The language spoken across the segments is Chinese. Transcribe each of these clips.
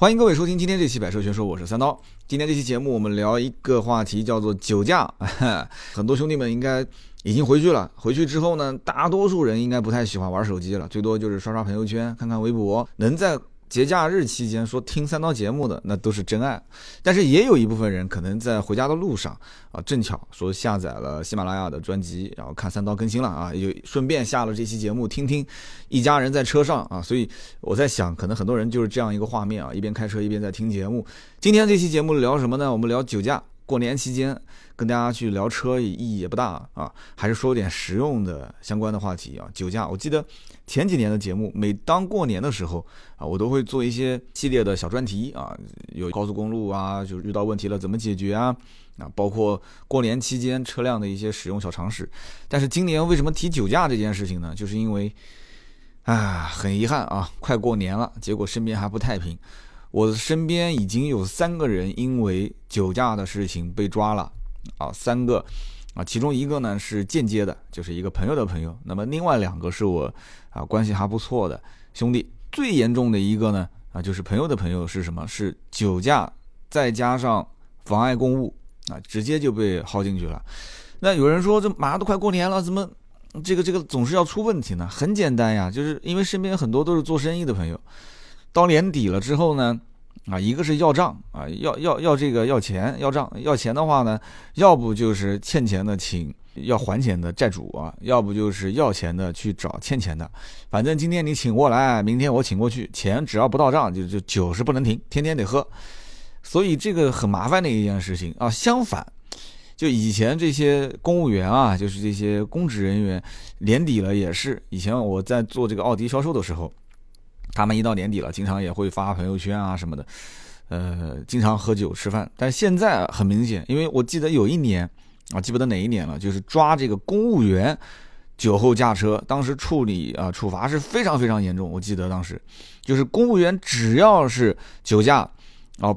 欢迎各位收听今天这期《百车全说》，我是三刀。今天这期节目我们聊一个话题，叫做酒驾。很多兄弟们应该已经回去了，回去之后呢，大多数人应该不太喜欢玩手机了，最多就是刷刷朋友圈、看看微博，能在。节假日期间说听三刀节目的那都是真爱，但是也有一部分人可能在回家的路上啊，正巧说下载了喜马拉雅的专辑，然后看三刀更新了啊，也顺便下了这期节目听听。一家人在车上啊，所以我在想，可能很多人就是这样一个画面啊，一边开车一边在听节目。今天这期节目聊什么呢？我们聊酒驾。过年期间跟大家去聊车意义也不大啊，还是说点实用的相关的话题啊。酒驾，我记得前几年的节目，每当过年的时候啊，我都会做一些系列的小专题啊，有高速公路啊，就遇到问题了怎么解决啊啊，包括过年期间车辆的一些使用小常识。但是今年为什么提酒驾这件事情呢？就是因为啊，很遗憾啊，快过年了，结果身边还不太平。我的身边已经有三个人因为酒驾的事情被抓了，啊，三个，啊，其中一个呢是间接的，就是一个朋友的朋友，那么另外两个是我啊关系还不错的兄弟。最严重的一个呢，啊，就是朋友的朋友是什么？是酒驾再加上妨碍公务，啊，直接就被薅进去了。那有人说，这马上都快过年了，怎么这个这个总是要出问题呢？很简单呀，就是因为身边很多都是做生意的朋友。到年底了之后呢，啊，一个是要账啊，要要要这个要钱要账要钱的话呢，要不就是欠钱的请要还钱的债主啊，要不就是要钱的去找欠钱的，反正今天你请过来，明天我请过去，钱只要不到账，就就酒是不能停，天天得喝，所以这个很麻烦的一件事情啊。相反，就以前这些公务员啊，就是这些公职人员，年底了也是，以前我在做这个奥迪销售的时候。他们一到年底了，经常也会发朋友圈啊什么的，呃，经常喝酒吃饭。但现在很明显，因为我记得有一年啊，记不得哪一年了，就是抓这个公务员酒后驾车，当时处理啊处罚是非常非常严重。我记得当时就是公务员只要是酒驾啊。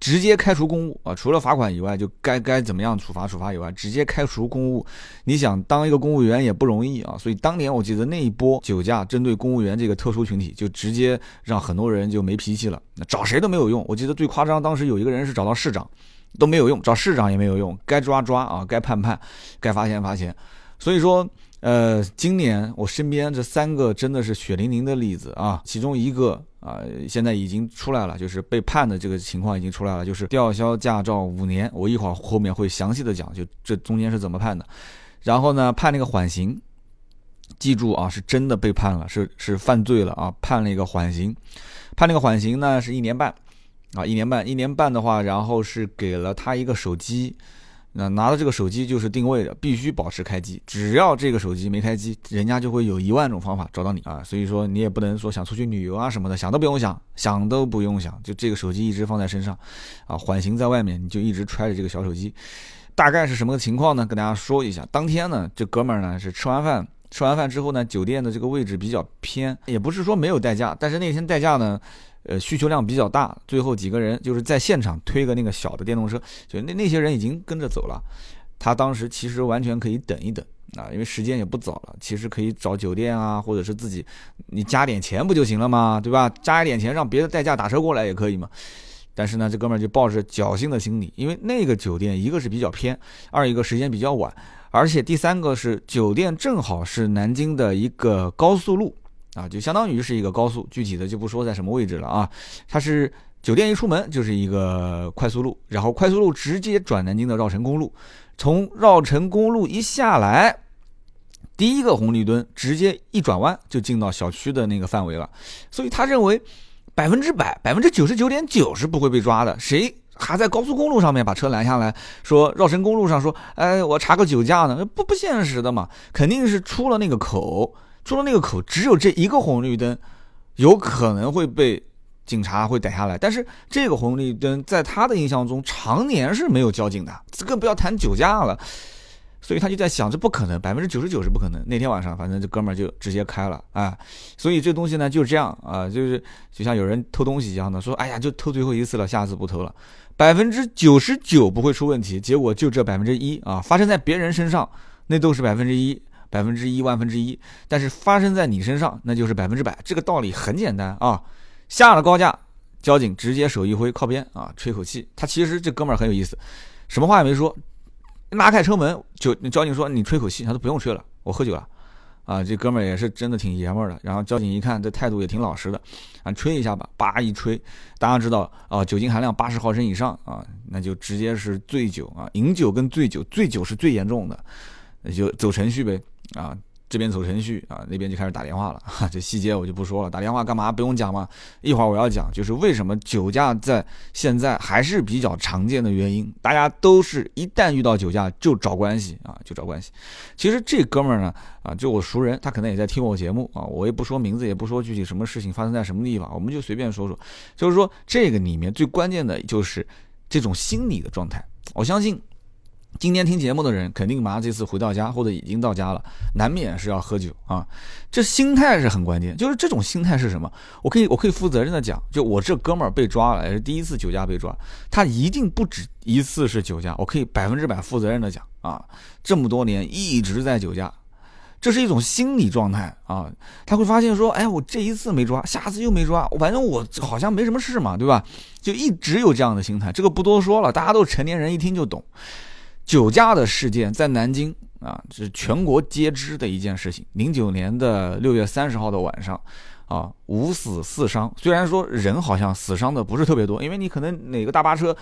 直接开除公务啊！除了罚款以外，就该该怎么样处罚处罚以外，直接开除公务。你想当一个公务员也不容易啊！所以当年我记得那一波酒驾针对公务员这个特殊群体，就直接让很多人就没脾气了。那找谁都没有用。我记得最夸张，当时有一个人是找到市长都没有用，找市长也没有用，该抓抓啊，该判判，该罚钱罚钱。所以说。呃，今年我身边这三个真的是血淋淋的例子啊，其中一个啊，现在已经出来了，就是被判的这个情况已经出来了，就是吊销驾照五年。我一会儿后面会详细的讲，就这中间是怎么判的。然后呢，判那个缓刑，记住啊，是真的被判了，是是犯罪了啊，判了一个缓刑，判那个缓刑呢是一年半，啊，一年半，一年半的话，然后是给了他一个手机。那拿到这个手机就是定位的，必须保持开机。只要这个手机没开机，人家就会有一万种方法找到你啊。所以说你也不能说想出去旅游啊什么的，想都不用想，想都不用想，就这个手机一直放在身上，啊，缓行在外面，你就一直揣着这个小手机。大概是什么个情况呢？跟大家说一下。当天呢，这哥们儿呢是吃完饭，吃完饭之后呢，酒店的这个位置比较偏，也不是说没有代驾，但是那天代驾呢。呃，需求量比较大，最后几个人就是在现场推个那个小的电动车，就那那些人已经跟着走了。他当时其实完全可以等一等啊，因为时间也不早了，其实可以找酒店啊，或者是自己你加点钱不就行了吗？对吧？加一点钱让别的代驾打车过来也可以嘛。但是呢，这哥们儿就抱着侥幸的心理，因为那个酒店一个是比较偏，二一个时间比较晚，而且第三个是酒店正好是南京的一个高速路。啊，就相当于是一个高速，具体的就不说在什么位置了啊。它是酒店一出门就是一个快速路，然后快速路直接转南京的绕城公路，从绕城公路一下来，第一个红绿灯直接一转弯就进到小区的那个范围了。所以他认为百分之百、百分之九十九点九是不会被抓的。谁还在高速公路上面把车拦下来说绕城公路上说，哎，我查个酒驾呢？不不现实的嘛，肯定是出了那个口。出了那个口，只有这一个红绿灯，有可能会被警察会逮下来。但是这个红绿灯在他的印象中，常年是没有交警的，更不要谈酒驾了。所以他就在想，这不可能，百分之九十九是不可能。那天晚上，反正这哥们儿就直接开了啊。所以这东西呢，就是这样啊，就是就像有人偷东西一样的，说哎呀，就偷最后一次了，下次不偷了。百分之九十九不会出问题，结果就这百分之一啊，发生在别人身上，那都是百分之一。百分之一万分之一，但是发生在你身上，那就是百分之百。这个道理很简单啊，下了高架，交警直接手一挥靠边啊，吹口气。他其实这哥们儿很有意思，什么话也没说，拉开车门就交警说你吹口气，他说不用吹了，我喝酒了。啊，这哥们儿也是真的挺爷们儿的。然后交警一看，这态度也挺老实的，啊，吹一下吧，叭一吹，大家知道啊，酒精含量八十毫升以上啊，那就直接是醉酒啊。饮酒跟醉酒，醉酒是最严重的，那就走程序呗啊。这边走程序啊，那边就开始打电话了。这细节我就不说了。打电话干嘛？不用讲嘛。一会儿我要讲，就是为什么酒驾在现在还是比较常见的原因。大家都是一旦遇到酒驾就找关系啊，就找关系。其实这哥们儿呢，啊，就我熟人，他可能也在听我节目啊。我也不说名字，也不说具体什么事情发生在什么地方，我们就随便说说。就是说这个里面最关键的就是这种心理的状态。我相信。今天听节目的人，肯定马上这次回到家或者已经到家了，难免是要喝酒啊。这心态是很关键，就是这种心态是什么？我可以我可以负责任的讲，就我这哥们儿被抓了，也是第一次酒驾被抓，他一定不止一次是酒驾，我可以百分之百负责任的讲啊，这么多年一直在酒驾，这是一种心理状态啊。他会发现说，哎，我这一次没抓，下次又没抓，反正我好像没什么事嘛，对吧？就一直有这样的心态，这个不多说了，大家都是成年人，一听就懂。酒驾的事件在南京啊，是全国皆知的一件事情。零九年的六月三十号的晚上，啊，五死四伤。虽然说人好像死伤的不是特别多，因为你可能哪个大巴车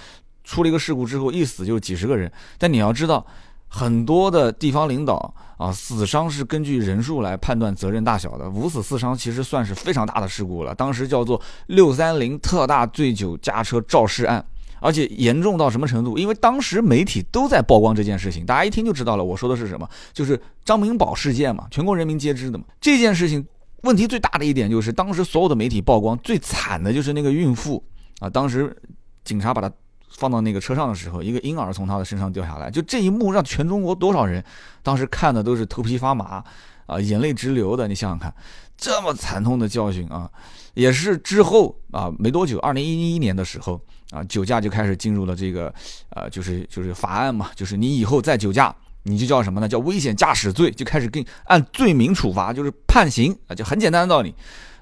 出了一个事故之后，一死就几十个人。但你要知道，很多的地方领导啊，死伤是根据人数来判断责任大小的。五死四伤其实算是非常大的事故了，当时叫做六三零特大醉酒驾车肇事案。而且严重到什么程度？因为当时媒体都在曝光这件事情，大家一听就知道了。我说的是什么？就是张明宝事件嘛，全国人民皆知的嘛。这件事情问题最大的一点就是，当时所有的媒体曝光最惨的就是那个孕妇啊。当时警察把她放到那个车上的时候，一个婴儿从她的身上掉下来，就这一幕让全中国多少人当时看的都是头皮发麻啊，眼泪直流的。你想想看，这么惨痛的教训啊，也是之后啊没多久，二零一一年的时候。啊，酒驾就开始进入了这个，呃，就是就是法案嘛，就是你以后再酒驾，你就叫什么呢？叫危险驾驶罪，就开始给按罪名处罚，就是判刑啊，就很简单的道理。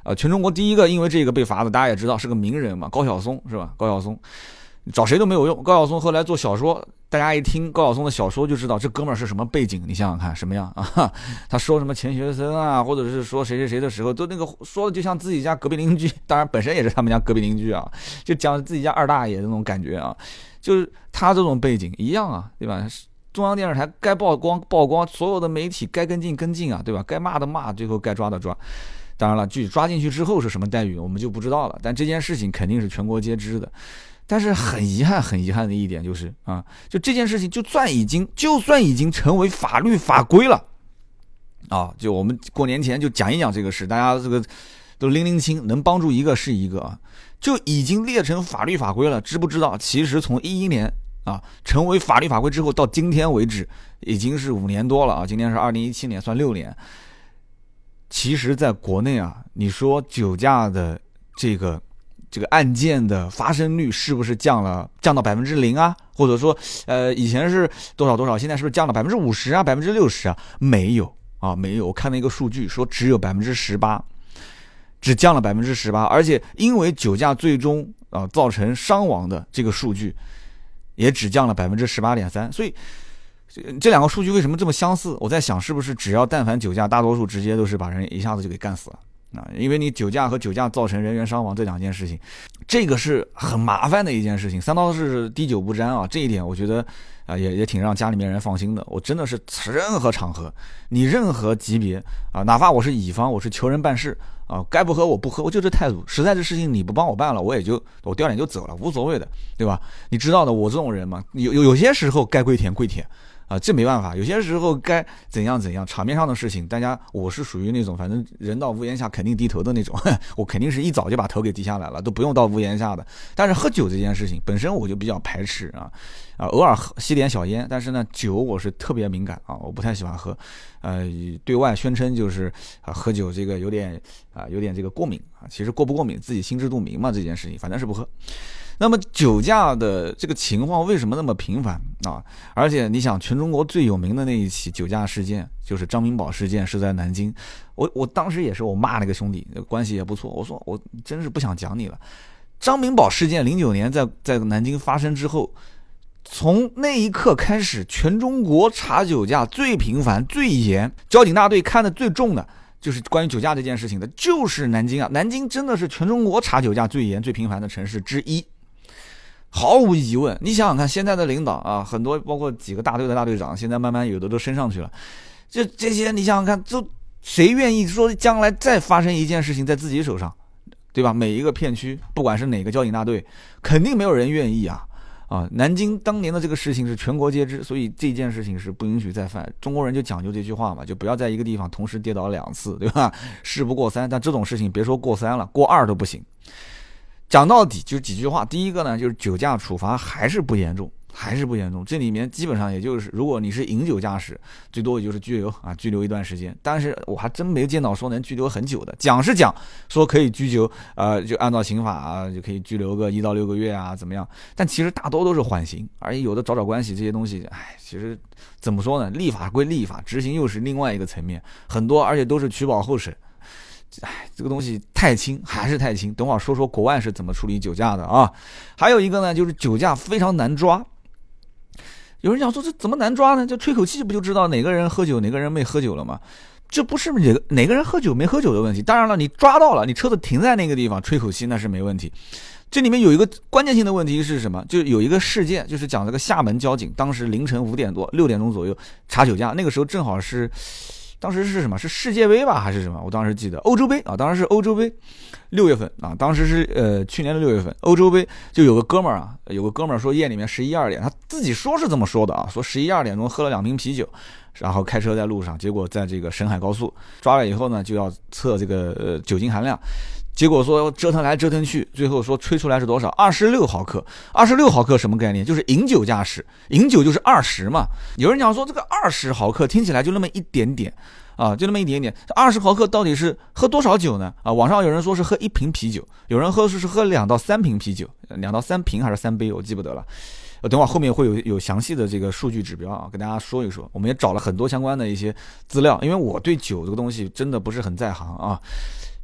啊，全中国第一个因为这个被罚的，大家也知道是个名人嘛，高晓松是吧？高晓松。找谁都没有用。高晓松后来做小说，大家一听高晓松的小说就知道这哥们儿是什么背景。你想想看，什么样啊？他说什么钱学森啊，或者是说谁谁谁的时候，都那个说的就像自己家隔壁邻居，当然本身也是他们家隔壁邻居啊，就讲自己家二大爷那种感觉啊。就是他这种背景一样啊，对吧？中央电视台该曝光曝光，所有的媒体该跟进跟进啊，对吧？该骂的骂，最后该抓的抓。当然了，具体抓进去之后是什么待遇，我们就不知道了。但这件事情肯定是全国皆知的。但是很遗憾，很遗憾的一点就是啊，就这件事情，就算已经，就算已经成为法律法规了，啊，就我们过年前就讲一讲这个事，大家这个都拎拎清，能帮助一个是一个啊，就已经列成法律法规了。知不知道？其实从一一年啊成为法律法规之后，到今天为止，已经是五年多了啊。今天是二零一七年，算六年。其实，在国内啊，你说酒驾的这个。这个案件的发生率是不是降了，降到百分之零啊？或者说，呃，以前是多少多少，现在是不是降了百分之五十啊，百分之六十啊？没有啊，没有。我看了一个数据，说只有百分之十八，只降了百分之十八。而且因为酒驾最终啊造成伤亡的这个数据，也只降了百分之十八点三。所以这两个数据为什么这么相似？我在想，是不是只要但凡酒驾，大多数直接都是把人一下子就给干死了？啊，因为你酒驾和酒驾造成人员伤亡这两件事情，这个是很麻烦的一件事情。三刀是滴酒不沾啊，这一点我觉得啊也也挺让家里面人放心的。我真的是任何场合，你任何级别啊，哪怕我是乙方，我是求人办事啊，该不喝我不喝，我就这态度。实在这事情你不帮我办了，我也就我掉脸就走了，无所谓的，对吧？你知道的，我这种人嘛，有有有些时候该跪舔跪舔。啊，这没办法，有些时候该怎样怎样，场面上的事情，大家我是属于那种反正人到屋檐下肯定低头的那种，我肯定是一早就把头给低下来了，都不用到屋檐下的。但是喝酒这件事情本身我就比较排斥啊，啊，偶尔吸点小烟，但是呢，酒我是特别敏感啊，我不太喜欢喝，呃，对外宣称就是啊，喝酒这个有点啊，有点这个过敏啊，其实过不过敏自己心知肚明嘛，这件事情反正是不喝。那么酒驾的这个情况为什么那么频繁啊？而且你想，全中国最有名的那一起酒驾事件，就是张明宝事件，是在南京。我我当时也是，我骂那个兄弟，关系也不错。我说我真是不想讲你了。张明宝事件零九年在在南京发生之后，从那一刻开始，全中国查酒驾最频繁、最严，交警大队看的最重的。就是关于酒驾这件事情的，就是南京啊！南京真的是全中国查酒驾最严、最频繁的城市之一，毫无疑问。你想想看，现在的领导啊，很多包括几个大队的大队长，现在慢慢有的都升上去了。就这些，你想想看，就谁愿意说将来再发生一件事情在自己手上，对吧？每一个片区，不管是哪个交警大队，肯定没有人愿意啊。啊，南京当年的这个事情是全国皆知，所以这件事情是不允许再犯。中国人就讲究这句话嘛，就不要在一个地方同时跌倒两次，对吧？事不过三，但这种事情别说过三了，过二都不行。讲到底就几句话，第一个呢，就是酒驾处罚还是不严重。还是不严重，这里面基本上也就是，如果你是饮酒驾驶，最多也就是拘留啊，拘留一段时间。但是我还真没见到说能拘留很久的。讲是讲说可以拘留，呃，就按照刑法啊，就可以拘留个一到六个月啊，怎么样？但其实大多都是缓刑，而且有的找找关系这些东西，哎，其实怎么说呢？立法归立法，执行又是另外一个层面，很多而且都是取保候审。哎，这个东西太轻，还是太轻。等会儿说说国外是怎么处理酒驾的啊？还有一个呢，就是酒驾非常难抓。有人想说这怎么难抓呢？就吹口气不就知道哪个人喝酒哪个人没喝酒了吗？这不是哪个哪个人喝酒没喝酒的问题。当然了，你抓到了，你车子停在那个地方吹口气那是没问题。这里面有一个关键性的问题是什么？就有一个事件，就是讲这个厦门交警当时凌晨五点多六点钟左右查酒驾，那个时候正好是。当时是什么？是世界杯吧，还是什么？我当时记得欧洲杯啊，当时是欧洲杯，六月份啊，当时是呃去年的六月份，欧洲杯就有个哥们儿啊，有个哥们儿说夜里面十一二点，他自己说是这么说的啊，说十一二点钟喝了两瓶啤酒，然后开车在路上，结果在这个沈海高速抓了以后呢，就要测这个呃酒精含量。结果说折腾来折腾去，最后说吹出来是多少？二十六毫克。二十六毫克什么概念？就是饮酒驾驶，饮酒就是二十嘛。有人讲说这个二十毫克听起来就那么一点点啊，就那么一点点。二十毫克到底是喝多少酒呢？啊，网上有人说是喝一瓶啤酒，有人喝是是喝两到三瓶啤酒，两到三瓶还是三杯，我记不得了。等会儿后面会有有详细的这个数据指标啊，跟大家说一说。我们也找了很多相关的一些资料，因为我对酒这个东西真的不是很在行啊。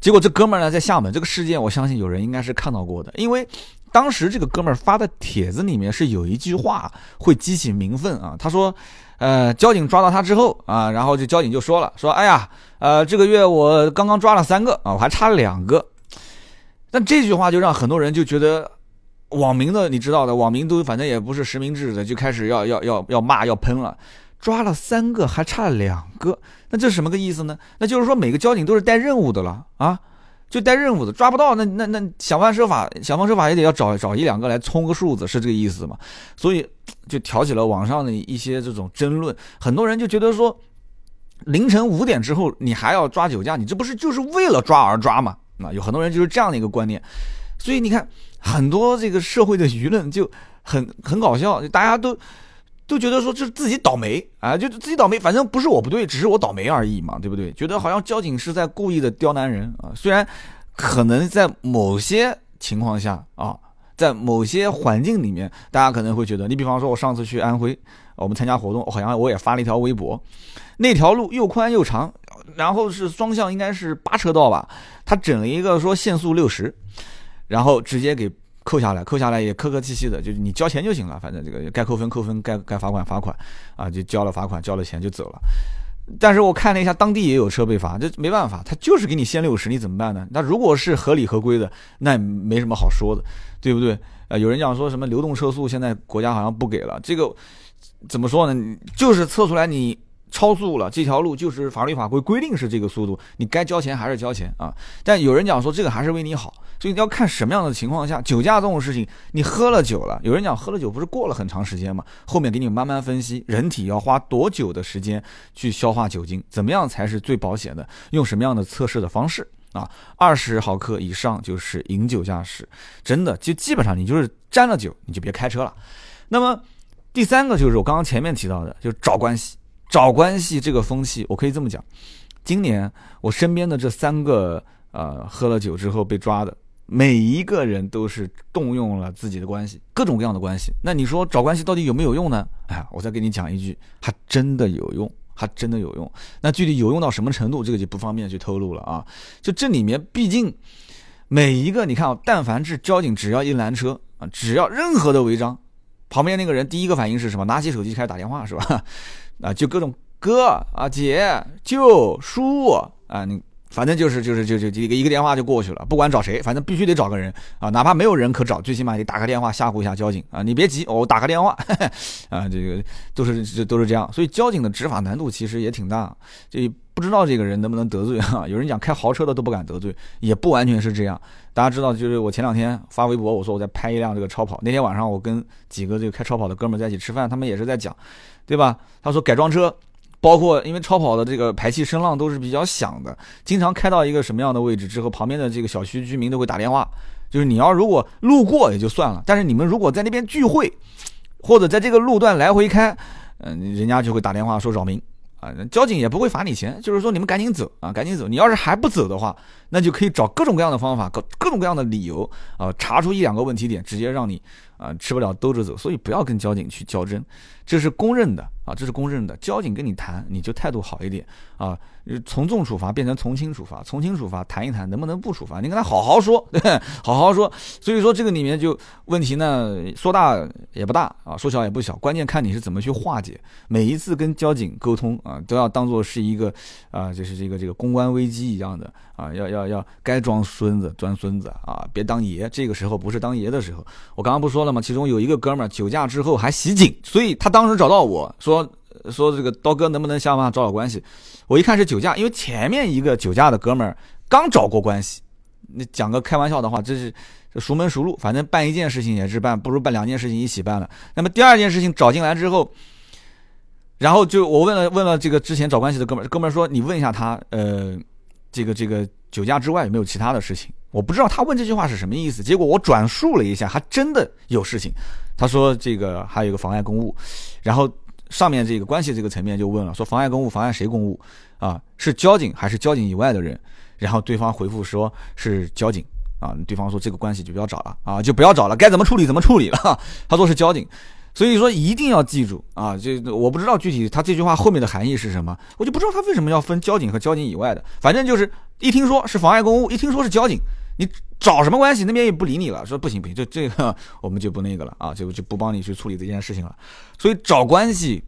结果这哥们儿呢，在厦门这个事件，我相信有人应该是看到过的，因为当时这个哥们儿发的帖子里面是有一句话会激起民愤啊。他说，呃，交警抓到他之后啊，然后这交警就说了，说，哎呀，呃，这个月我刚刚抓了三个啊，我还差两个。但这句话就让很多人就觉得，网民的你知道的，网民都反正也不是实名制的，就开始要要要要骂要喷了。抓了三个，还差两个，那这是什么个意思呢？那就是说每个交警都是带任务的了啊，就带任务的，抓不到，那那那想方设法，想方设法也得要找找一两个来充个数字，是这个意思嘛？所以就挑起了网上的一些这种争论，很多人就觉得说，凌晨五点之后你还要抓酒驾，你这不是就是为了抓而抓吗？啊，有很多人就是这样的一个观念，所以你看很多这个社会的舆论就很很搞笑，大家都。都觉得说这是自己倒霉啊，就自己倒霉，反正不是我不对，只是我倒霉而已嘛，对不对？觉得好像交警是在故意的刁难人啊，虽然可能在某些情况下啊，在某些环境里面，大家可能会觉得，你比方说，我上次去安徽，我们参加活动，好像我也发了一条微博，那条路又宽又长，然后是双向，应该是八车道吧，他整了一个说限速六十，然后直接给。扣下来，扣下来也客客气气的，就是你交钱就行了，反正这个该扣分扣分，该该罚款罚款，啊，就交了罚款，交了钱就走了。但是我看了一下，当地也有车被罚，这没办法，他就是给你限六十，你怎么办呢？那如果是合理合规的，那也没什么好说的，对不对？呃，有人讲说什么流动车速，现在国家好像不给了，这个怎么说呢？就是测出来你。超速了，这条路就是法律法规规定是这个速度，你该交钱还是交钱啊？但有人讲说这个还是为你好，所以你要看什么样的情况下，酒驾这种事情，你喝了酒了，有人讲喝了酒不是过了很长时间吗？后面给你慢慢分析，人体要花多久的时间去消化酒精，怎么样才是最保险的？用什么样的测试的方式啊？二十毫克以上就是饮酒驾驶，真的就基本上你就是沾了酒你就别开车了。那么第三个就是我刚刚前面提到的，就是找关系。找关系这个风气，我可以这么讲，今年我身边的这三个呃喝了酒之后被抓的，每一个人都是动用了自己的关系，各种各样的关系。那你说找关系到底有没有用呢？哎，我再给你讲一句，还真的有用，还真的有用。那具体有用到什么程度，这个就不方便去透露了啊。就这里面，毕竟每一个你看啊，但凡是交警，只要一拦车啊，只要任何的违章，旁边那个人第一个反应是什么？拿起手机开始打电话，是吧？啊，就各种哥啊、姐、舅、叔啊，你。反正就是就是就就一个一个电话就过去了，不管找谁，反正必须得找个人啊，哪怕没有人可找，最起码得打个电话吓唬一下交警啊。你别急，我打个电话 啊，这个都是这都是这样。所以交警的执法难度其实也挺大，这不知道这个人能不能得罪啊？有人讲开豪车的都不敢得罪，也不完全是这样。大家知道，就是我前两天发微博，我说我在拍一辆这个超跑，那天晚上我跟几个这个开超跑的哥们在一起吃饭，他们也是在讲，对吧？他说改装车。包括因为超跑的这个排气声浪都是比较响的，经常开到一个什么样的位置之后，旁边的这个小区居民都会打电话，就是你要如果路过也就算了，但是你们如果在那边聚会，或者在这个路段来回开，嗯，人家就会打电话说扰民啊，交警也不会罚你钱，就是说你们赶紧走啊，赶紧走，你要是还不走的话，那就可以找各种各样的方法，各各种各样的理由啊，查出一两个问题点，直接让你啊吃不了兜着走，所以不要跟交警去较真，这是公认的。啊，这是公认的。交警跟你谈，你就态度好一点啊，从重处罚变成从轻处罚，从轻处罚谈一谈能不能不处罚，你跟他好好说，对，好好说。所以说这个里面就问题呢，说大也不大啊，说小也不小，关键看你是怎么去化解。每一次跟交警沟通啊，都要当做是一个啊，就是这个这个公关危机一样的啊，要要要要该装孙子装孙子啊，别当爷。这个时候不是当爷的时候。我刚刚不说了吗？其中有一个哥们儿酒驾之后还袭警，所以他当时找到我说。说这个刀哥能不能想办法找找关系？我一看是酒驾，因为前面一个酒驾的哥们儿刚找过关系。你讲个开玩笑的话，这是熟门熟路，反正办一件事情也是办，不如办两件事情一起办了。那么第二件事情找进来之后，然后就我问了问了这个之前找关系的哥们儿，哥们儿说你问一下他，呃，这个这个酒驾之外有没有其他的事情？我不知道他问这句话是什么意思。结果我转述了一下，还真的有事情。他说这个还有一个妨碍公务，然后。上面这个关系这个层面就问了，说妨碍公务，妨碍谁公务？啊，是交警还是交警以外的人？然后对方回复说是交警，啊，对方说这个关系就不要找了，啊，就不要找了，该怎么处理怎么处理了。他说是交警，所以说一定要记住啊，这我不知道具体他这句话后面的含义是什么，我就不知道他为什么要分交警和交警以外的，反正就是一听说是妨碍公务，一听说是交警。你找什么关系？那边也不理你了，说不行不行，这这个 我们就不那个了啊，就就不帮你去处理这件事情了。所以找关系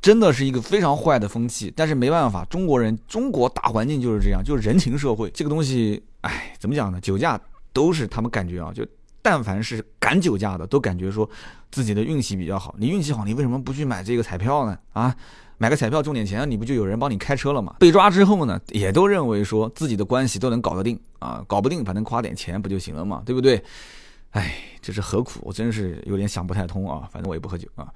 真的是一个非常坏的风气，但是没办法，中国人中国大环境就是这样，就是人情社会这个东西，哎，怎么讲呢？酒驾都是他们感觉啊，就但凡是敢酒驾的，都感觉说自己的运气比较好。你运气好，你为什么不去买这个彩票呢？啊？买个彩票中点钱，你不就有人帮你开车了吗？被抓之后呢，也都认为说自己的关系都能搞得定啊，搞不定反正花点钱不就行了嘛，对不对？哎，这是何苦？我真是有点想不太通啊。反正我也不喝酒啊。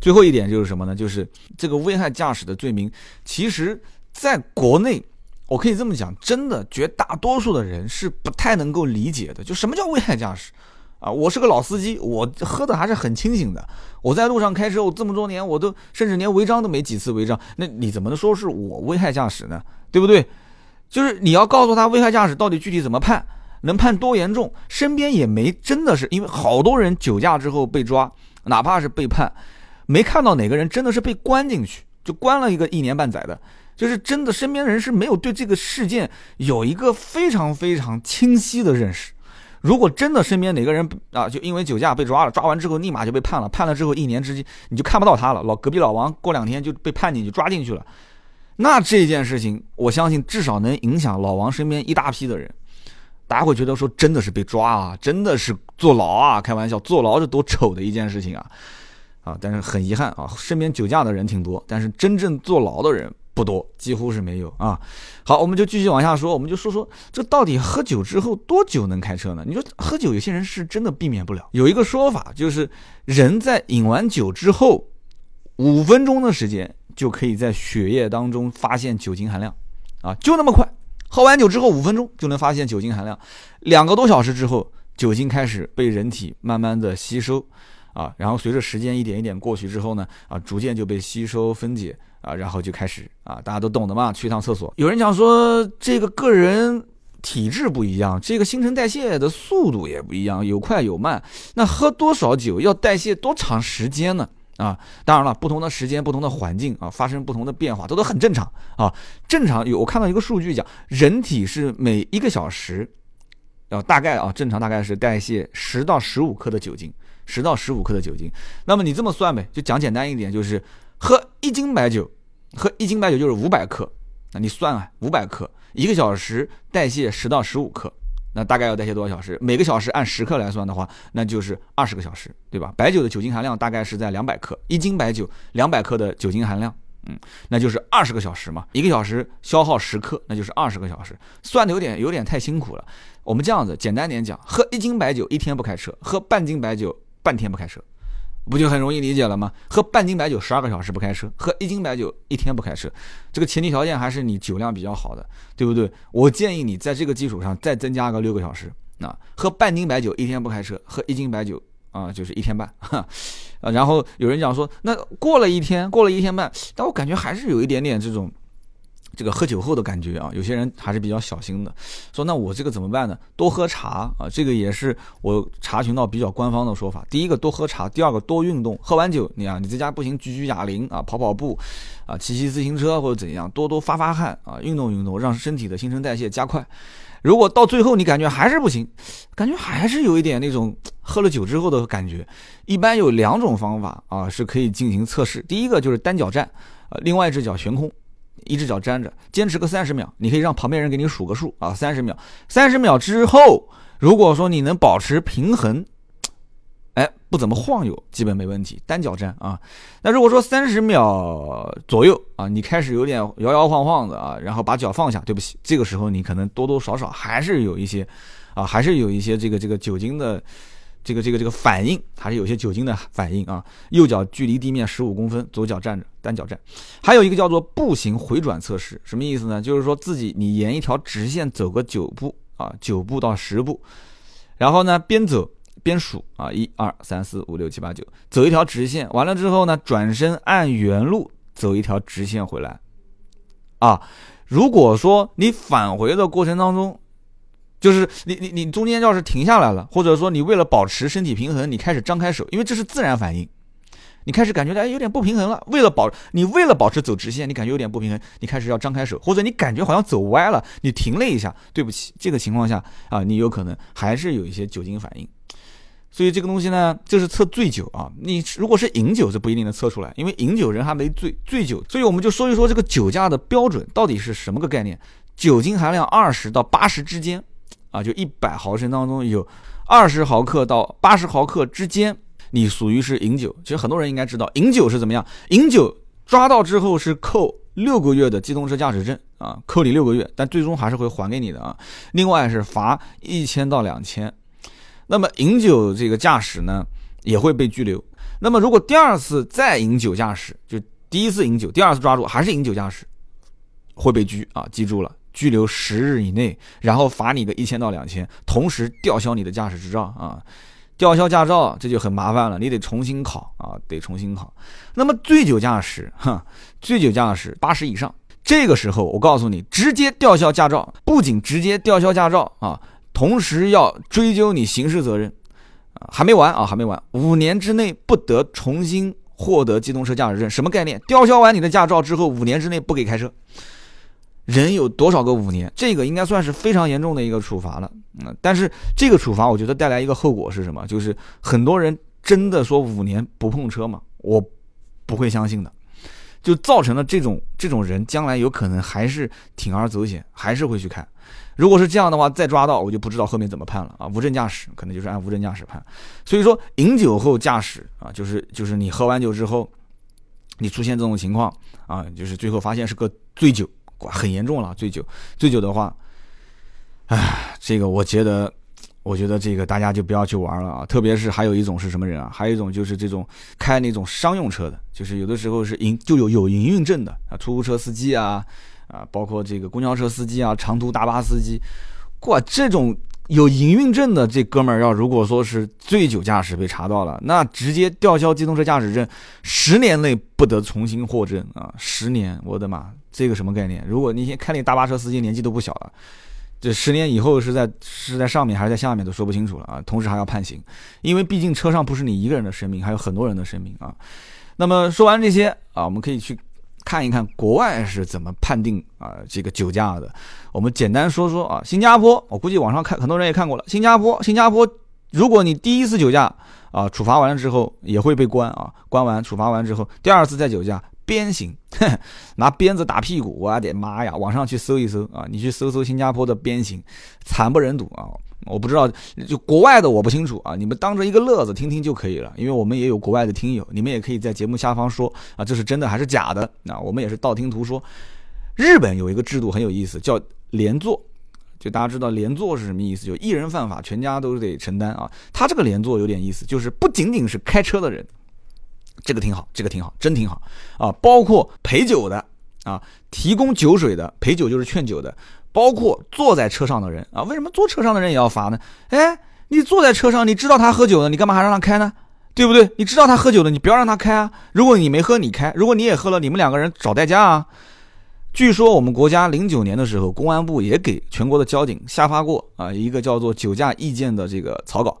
最后一点就是什么呢？就是这个危害驾驶的罪名，其实在国内，我可以这么讲，真的绝大多数的人是不太能够理解的。就什么叫危害驾驶？啊，我是个老司机，我喝的还是很清醒的。我在路上开车，我这么多年，我都甚至连违章都没几次违章。那你怎么能说是我危害驾驶呢？对不对？就是你要告诉他危害驾驶到底具体怎么判，能判多严重？身边也没真的是，因为好多人酒驾之后被抓，哪怕是被判，没看到哪个人真的是被关进去，就关了一个一年半载的。就是真的，身边人是没有对这个事件有一个非常非常清晰的认识。如果真的身边哪个人啊，就因为酒驾被抓了，抓完之后立马就被判了，判了之后一年之间你就看不到他了。老隔壁老王过两天就被判进去抓进去了，那这件事情我相信至少能影响老王身边一大批的人。大家会觉得说真的是被抓啊，真的是坐牢啊？开玩笑，坐牢是多丑的一件事情啊！啊，但是很遗憾啊，身边酒驾的人挺多，但是真正坐牢的人。不多，几乎是没有啊。好，我们就继续往下说，我们就说说这到底喝酒之后多久能开车呢？你说喝酒，有些人是真的避免不了。有一个说法就是，人在饮完酒之后，五分钟的时间就可以在血液当中发现酒精含量，啊，就那么快。喝完酒之后五分钟就能发现酒精含量，两个多小时之后，酒精开始被人体慢慢的吸收，啊，然后随着时间一点一点过去之后呢，啊，逐渐就被吸收分解。啊，然后就开始啊，大家都懂的嘛，去一趟厕所。有人讲说，这个个人体质不一样，这个新陈代谢的速度也不一样，有快有慢。那喝多少酒要代谢多长时间呢？啊，当然了，不同的时间、不同的环境啊，发生不同的变化，这都很正常啊。正常有我看到一个数据讲，人体是每一个小时要大概啊，正常大概是代谢十到十五克的酒精，十到十五克的酒精。那么你这么算呗，就讲简单一点，就是喝一斤白酒，喝一斤白酒就是五百克。那你算啊，五百克，一个小时代谢十到十五克，那大概要代谢多少小时？每个小时按十克来算的话，那就是二十个小时，对吧？白酒的酒精含量大概是在两百克，一斤白酒两百克的酒精含量，嗯，那就是二十个小时嘛，一个小时消耗十克，那就是二十个小时，算的有点有点太辛苦了。我们这样子简单点讲，喝一斤白酒一天不开车，喝半斤白酒半天不开车。不就很容易理解了吗？喝半斤白酒十二个小时不开车，喝一斤白酒一天不开车，这个前提条件还是你酒量比较好的，对不对？我建议你在这个基础上再增加个六个小时，那喝半斤白酒一天不开车，喝一斤白酒啊就是一天半，啊，然后有人讲说，那过了一天，过了一天半，但我感觉还是有一点点这种。这个喝酒后的感觉啊，有些人还是比较小心的，说那我这个怎么办呢？多喝茶啊，这个也是我查询到比较官方的说法。第一个多喝茶，第二个多运动。喝完酒，你啊，你在家不行，举举哑铃啊，跑跑步啊，骑骑自行车或者怎样，多多发发汗啊，运动运动，让身体的新陈代谢加快。如果到最后你感觉还是不行，感觉还是有一点那种喝了酒之后的感觉，一般有两种方法啊是可以进行测试。第一个就是单脚站，呃，另外一只脚悬空。一只脚粘着，坚持个三十秒，你可以让旁边人给你数个数啊，三十秒。三十秒之后，如果说你能保持平衡，哎，不怎么晃悠，基本没问题。单脚站啊，那如果说三十秒左右啊，你开始有点摇摇晃晃的啊，然后把脚放下，对不起，这个时候你可能多多少少还是有一些啊，还是有一些这个这个酒精的。这个这个这个反应还是有些酒精的反应啊。右脚距离地面十五公分，左脚站着，单脚站。还有一个叫做步行回转测试，什么意思呢？就是说自己你沿一条直线走个九步啊，九步到十步，然后呢边走边数啊，一二三四五六七八九，走一条直线。完了之后呢，转身按原路走一条直线回来。啊，如果说你返回的过程当中，就是你你你中间要是停下来了，或者说你为了保持身体平衡，你开始张开手，因为这是自然反应，你开始感觉哎有点不平衡了。为了保你为了保持走直线，你感觉有点不平衡，你开始要张开手，或者你感觉好像走歪了，你停了一下，对不起，这个情况下啊，你有可能还是有一些酒精反应。所以这个东西呢，就是测醉酒啊。你如果是饮酒，是不一定能测出来，因为饮酒人还没醉，醉酒。所以我们就说一说这个酒驾的标准到底是什么个概念？酒精含量二十到八十之间。啊，就一百毫升当中有二十毫克到八十毫克之间，你属于是饮酒。其实很多人应该知道，饮酒是怎么样？饮酒抓到之后是扣六个月的机动车驾驶证啊，扣你六个月，但最终还是会还给你的啊。另外是罚一千到两千。那么饮酒这个驾驶呢，也会被拘留。那么如果第二次再饮酒驾驶，就第一次饮酒，第二次抓住还是饮酒驾驶，会被拘啊，记住了。拘留十日以内，然后罚你个一千到两千，同时吊销你的驾驶执照啊！吊销驾照这就很麻烦了，你得重新考啊，得重新考。那么醉酒驾驶，哈，醉酒驾驶八十以上，这个时候我告诉你，直接吊销驾照，不仅直接吊销驾照啊，同时要追究你刑事责任啊，还没完啊，还没完，五年之内不得重新获得机动车驾驶证，什么概念？吊销完你的驾照之后，五年之内不给开车。人有多少个五年？这个应该算是非常严重的一个处罚了。嗯，但是这个处罚，我觉得带来一个后果是什么？就是很多人真的说五年不碰车吗？我不会相信的，就造成了这种这种人将来有可能还是铤而走险，还是会去开。如果是这样的话，再抓到我就不知道后面怎么判了啊！无证驾驶可能就是按无证驾驶判。所以说，饮酒后驾驶啊，就是就是你喝完酒之后，你出现这种情况啊，就是最后发现是个醉酒。很严重了，醉酒，醉酒的话，唉，这个我觉得，我觉得这个大家就不要去玩了啊！特别是还有一种是什么人啊？还有一种就是这种开那种商用车的，就是有的时候是营就有有营运证的啊，出租车司机啊，啊，包括这个公交车司机啊，长途大巴司机，哇，这种。有营运证的这哥们儿，要如果说是醉酒驾驶被查到了，那直接吊销机动车驾驶证，十年内不得重新获证啊！十年，我的妈，这个什么概念？如果你先开那大巴车司机年纪都不小了，这十年以后是在是在上面还是在下面都说不清楚了啊！同时还要判刑，因为毕竟车上不是你一个人的生命，还有很多人的生命啊。那么说完这些啊，我们可以去。看一看国外是怎么判定啊这个酒驾的。我们简单说说啊，新加坡，我估计网上看很多人也看过了。新加坡，新加坡，如果你第一次酒驾啊，处罚完了之后也会被关啊，关完处罚完之后，第二次再酒驾。鞭刑，拿鞭子打屁股，我的妈呀！网上去搜一搜啊，你去搜搜新加坡的鞭刑，惨不忍睹啊！我不知道，就国外的我不清楚啊，你们当着一个乐子听听就可以了，因为我们也有国外的听友，你们也可以在节目下方说啊，这是真的还是假的？那我们也是道听途说。日本有一个制度很有意思，叫连坐，就大家知道连坐是什么意思？就一人犯法，全家都得承担啊。他这个连坐有点意思，就是不仅仅是开车的人。这个挺好，这个挺好，真挺好啊！包括陪酒的啊，提供酒水的，陪酒就是劝酒的，包括坐在车上的人啊，为什么坐车上的人也要罚呢？哎，你坐在车上，你知道他喝酒的，你干嘛还让他开呢？对不对？你知道他喝酒的，你不要让他开啊！如果你没喝，你开；如果你也喝了，你们两个人找代驾啊！据说我们国家零九年的时候，公安部也给全国的交警下发过啊一个叫做酒驾意见的这个草稿。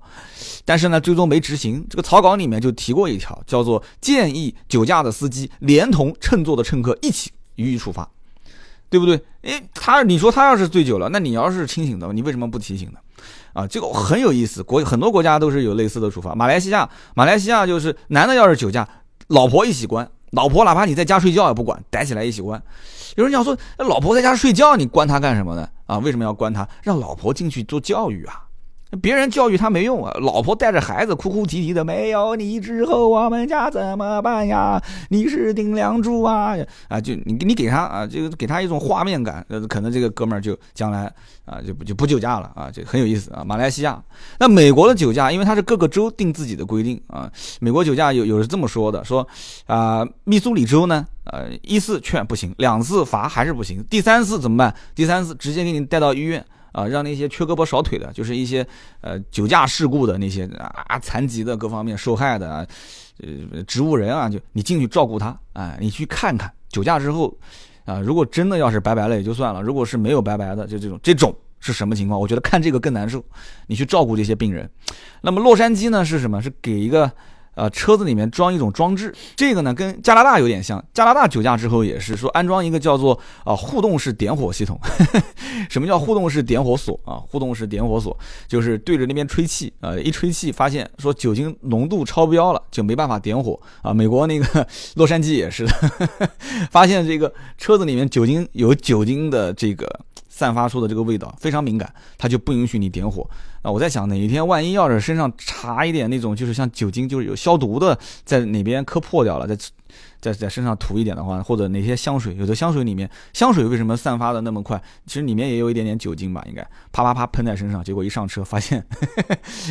但是呢，最终没执行。这个草稿里面就提过一条，叫做建议酒驾的司机连同乘坐的乘客一起予以处罚，对不对？诶，他你说他要是醉酒了，那你要是清醒的，你为什么不提醒呢？啊，这个很有意思。国很多国家都是有类似的处罚。马来西亚，马来西亚就是男的要是酒驾，老婆一起关，老婆哪怕你在家睡觉也不管，逮起来一起关。有人讲说，老婆在家睡觉，你关他干什么呢？啊，为什么要关他？让老婆进去做教育啊。别人教育他没用啊，老婆带着孩子哭哭啼啼的，没有你之后我们家怎么办呀？你是顶梁柱啊！啊，就你你给他啊，这个给他一种画面感，呃，可能这个哥们儿就将来啊就不就不酒驾了啊，这很有意思啊。马来西亚，那美国的酒驾，因为它是各个州定自己的规定啊。美国酒驾有有是这么说的，说啊，密苏里州呢，呃，一次劝不行，两次罚还是不行，第三次怎么办？第三次直接给你带到医院。啊，让那些缺胳膊少腿的，就是一些呃酒驾事故的那些啊残疾的各方面受害的啊，呃植物人啊，就你进去照顾他，哎，你去看看酒驾之后，啊，如果真的要是白白了也就算了，如果是没有白白的，就这种这种是什么情况？我觉得看这个更难受，你去照顾这些病人。那么洛杉矶呢是什么？是给一个。呃，车子里面装一种装置，这个呢跟加拿大有点像。加拿大酒驾之后也是说安装一个叫做啊互动式点火系统。什么叫互动式点火锁啊？互动式点火锁就是对着那边吹气啊，一吹气发现说酒精浓度超标了，就没办法点火啊。美国那个 洛杉矶也是的，发现这个车子里面酒精有酒精的这个。散发出的这个味道非常敏感，它就不允许你点火。啊，我在想哪一天万一要是身上查一点那种，就是像酒精，就是有消毒的，在哪边磕破掉了，在在在身上涂一点的话，或者哪些香水，有的香水里面香水为什么散发的那么快？其实里面也有一点点酒精吧，应该啪啪啪喷在身上，结果一上车发现，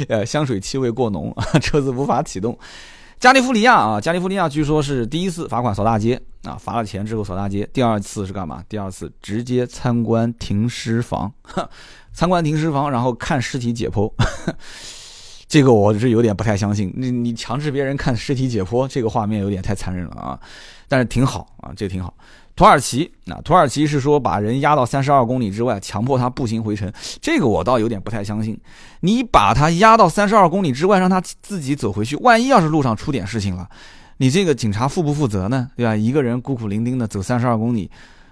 呃，香水气味过浓，车子无法启动。加利福尼亚啊，加利福尼亚据说是第一次罚款扫大街啊，罚了钱之后扫大街。第二次是干嘛？第二次直接参观停尸房，参观停尸房，然后看尸体解剖。这个我是有点不太相信，你你强制别人看尸体解剖，这个画面有点太残忍了啊。但是挺好啊，这个挺好。土耳其，那土耳其是说把人压到三十二公里之外，强迫他步行回城，这个我倒有点不太相信。你把他压到三十二公里之外，让他自己走回去，万一要是路上出点事情了，你这个警察负不负责呢？对吧？一个人孤苦伶仃的走三十二公里，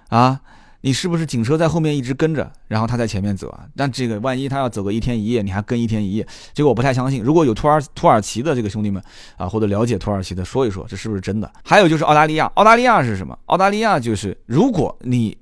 啊？你是不是警车在后面一直跟着，然后他在前面走啊？但这个万一他要走个一天一夜，你还跟一天一夜，这个我不太相信。如果有土耳土耳其的这个兄弟们啊，或者了解土耳其的，说一说这是不是真的？还有就是澳大利亚，澳大利亚是什么？澳大利亚就是如果你。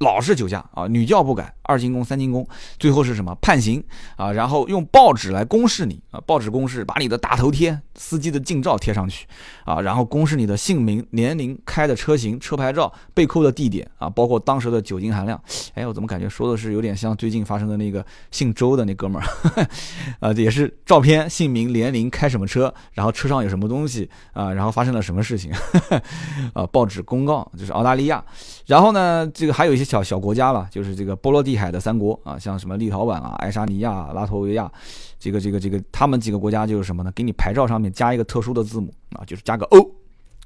老是酒驾啊，屡教不改，二进宫、三进宫，最后是什么判刑啊？然后用报纸来公示你啊，报纸公示，把你的大头贴、司机的近照贴上去啊，然后公示你的姓名、年龄、开的车型、车牌照、被扣的地点啊，包括当时的酒精含量。哎，我怎么感觉说的是有点像最近发生的那个姓周的那哥们儿？啊，也是照片、姓名、年龄、开什么车，然后车上有什么东西啊，然后发生了什么事情？啊，报纸公告就是澳大利亚。然后呢，这个还有一些小小国家了，就是这个波罗的海的三国啊，像什么立陶宛啊、爱沙尼亚、拉脱维亚，这个这个这个，他们几个国家就是什么呢？给你牌照上面加一个特殊的字母啊，就是加个 O，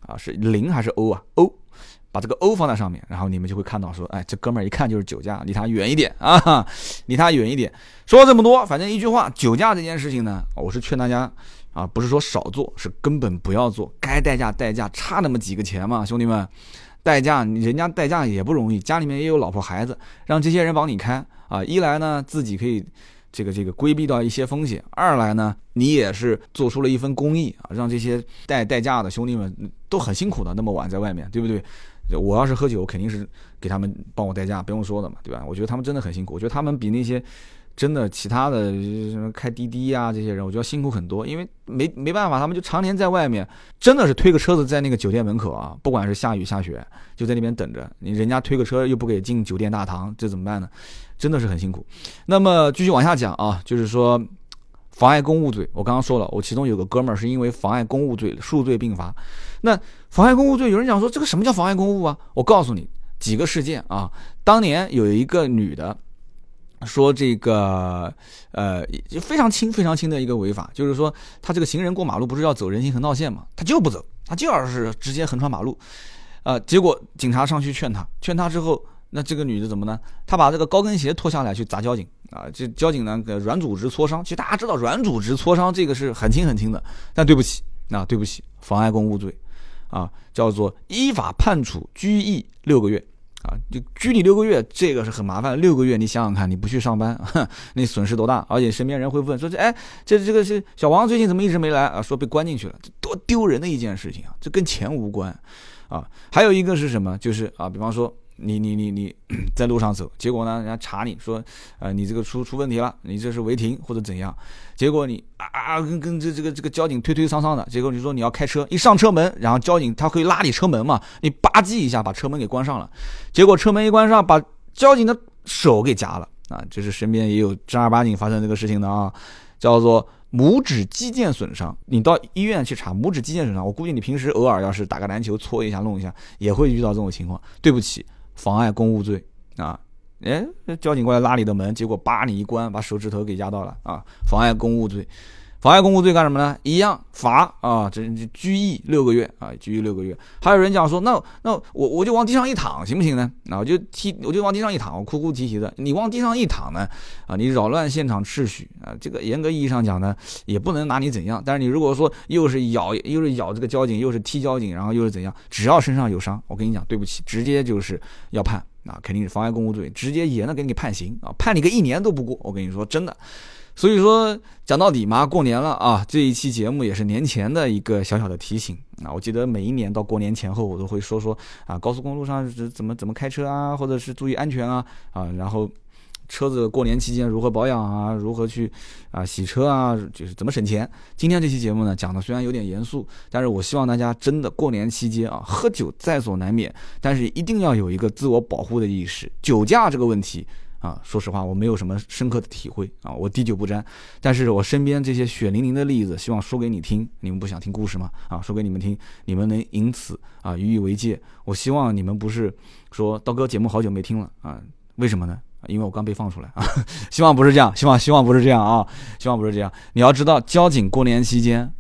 啊，是零还是 O 啊？O，把这个 O 放在上面，然后你们就会看到说，哎，这哥们儿一看就是酒驾，离他远一点啊，离他远一点。说了这么多，反正一句话，酒驾这件事情呢，我是劝大家啊，不是说少做，是根本不要做。该代驾代驾，差那么几个钱嘛，兄弟们，代驾人家代驾也不容易，家里面也有老婆孩子，让这些人帮你开啊，一来呢自己可以这个这个规避到一些风险，二来呢你也是做出了一份公益啊，让这些代代驾的兄弟们都很辛苦的，那么晚在外面，对不对？我要是喝酒，肯定是给他们帮我代驾，不用说的嘛，对吧？我觉得他们真的很辛苦，我觉得他们比那些。真的，其他的什么开滴滴啊这些人，我觉得辛苦很多，因为没没办法，他们就常年在外面，真的是推个车子在那个酒店门口啊，不管是下雨下雪，就在那边等着。你人家推个车又不给进酒店大堂，这怎么办呢？真的是很辛苦。那么继续往下讲啊，就是说妨碍公务罪，我刚刚说了，我其中有个哥们儿是因为妨碍公务罪数罪并罚。那妨碍公务罪，有人讲说这个什么叫妨碍公务啊？我告诉你几个事件啊，当年有一个女的。说这个，呃，非常轻、非常轻的一个违法，就是说他这个行人过马路不是要走人行横道线嘛，他就不走，他就要是直接横穿马路，呃，结果警察上去劝他，劝他之后，那这个女的怎么呢？她把这个高跟鞋脱下来去砸交警啊，这交警呢，软组织挫伤，其实大家知道软组织挫伤这个是很轻很轻的，但对不起，那对不起，妨碍公务罪，啊，叫做依法判处拘役六个月。啊，就拘你六个月，这个是很麻烦。六个月，你想想看，你不去上班，那损失多大？而且身边人会问说：“这哎，这这个是小王最近怎么一直没来啊？”说被关进去了，这多丢人的一件事情啊！这跟钱无关，啊，还有一个是什么？就是啊，比方说。你你你你 在路上走，结果呢，人家查你说，呃，你这个出出问题了，你这是违停或者怎样？结果你啊啊跟跟这这个这个交警推推搡搡的，结果你说你要开车，一上车门，然后交警他会拉你车门嘛，你吧唧一下把车门给关上了，结果车门一关上，把交警的手给夹了啊！就是身边也有正儿八经发生这个事情的啊，叫做拇指肌腱损伤。你到医院去查拇指肌腱损伤，我估计你平时偶尔要是打个篮球搓一下弄一下，也会遇到这种情况。对不起。妨碍公务罪啊！哎，交警过来拉你的门，结果叭你一关，把手指头给压到了啊！妨碍公务罪，妨碍公务罪干什么呢？一样罚啊，这这拘役六个月啊，拘役六个月。还有人讲说，那那我我就往地上一躺行不行呢？那我就踢，我就往地上一躺，我哭哭啼啼的。你往地上一躺呢，啊，你扰乱现场秩序啊，这个严格意义上讲呢，也不能拿你怎样。但是你如果说又是咬又是咬这个交警，又是踢交警，然后又是怎样，只要身上有伤，我跟你讲，对不起，直接就是要判啊，肯定是妨碍公务罪，直接严的给你判刑啊，判你个一年都不过。我跟你说真的。所以说，讲到底嘛，过年了啊，这一期节目也是年前的一个小小的提醒啊。我记得每一年到过年前后，我都会说说啊，高速公路上是怎么怎么开车啊，或者是注意安全啊啊。然后车子过年期间如何保养啊，如何去啊洗车啊，就是怎么省钱。今天这期节目呢，讲的虽然有点严肃，但是我希望大家真的过年期间啊，喝酒在所难免，但是一定要有一个自我保护的意识。酒驾这个问题。啊，说实话，我没有什么深刻的体会啊，我滴酒不沾。但是我身边这些血淋淋的例子，希望说给你听。你们不想听故事吗？啊，说给你们听，你们能因此啊予以为戒。我希望你们不是说刀哥节目好久没听了啊？为什么呢？因为我刚被放出来啊。希望不是这样，希望希望不是这样啊，希望不是这样。你要知道，交警过年期间。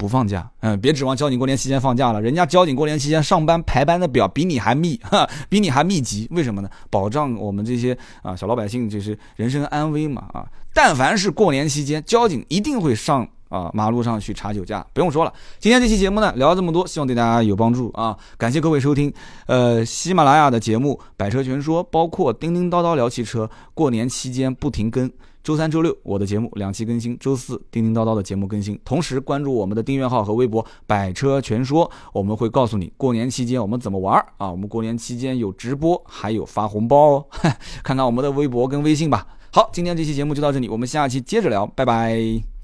不放假，嗯，别指望交警过年期间放假了。人家交警过年期间上班排班的表比你还密，哈，比你还密集。为什么呢？保障我们这些啊小老百姓就是人身安危嘛，啊，但凡是过年期间，交警一定会上啊马路上去查酒驾。不用说了，今天这期节目呢聊了这么多，希望对大家有帮助啊！感谢各位收听，呃，喜马拉雅的节目《百车全说》，包括叮叮叨叨聊汽车，过年期间不停更。周三、周六我的节目两期更新，周四叮叮叨叨的节目更新。同时关注我们的订阅号和微博“百车全说”，我们会告诉你过年期间我们怎么玩啊！我们过年期间有直播，还有发红包哦。看看我们的微博跟微信吧。好，今天这期节目就到这里，我们下期接着聊，拜拜。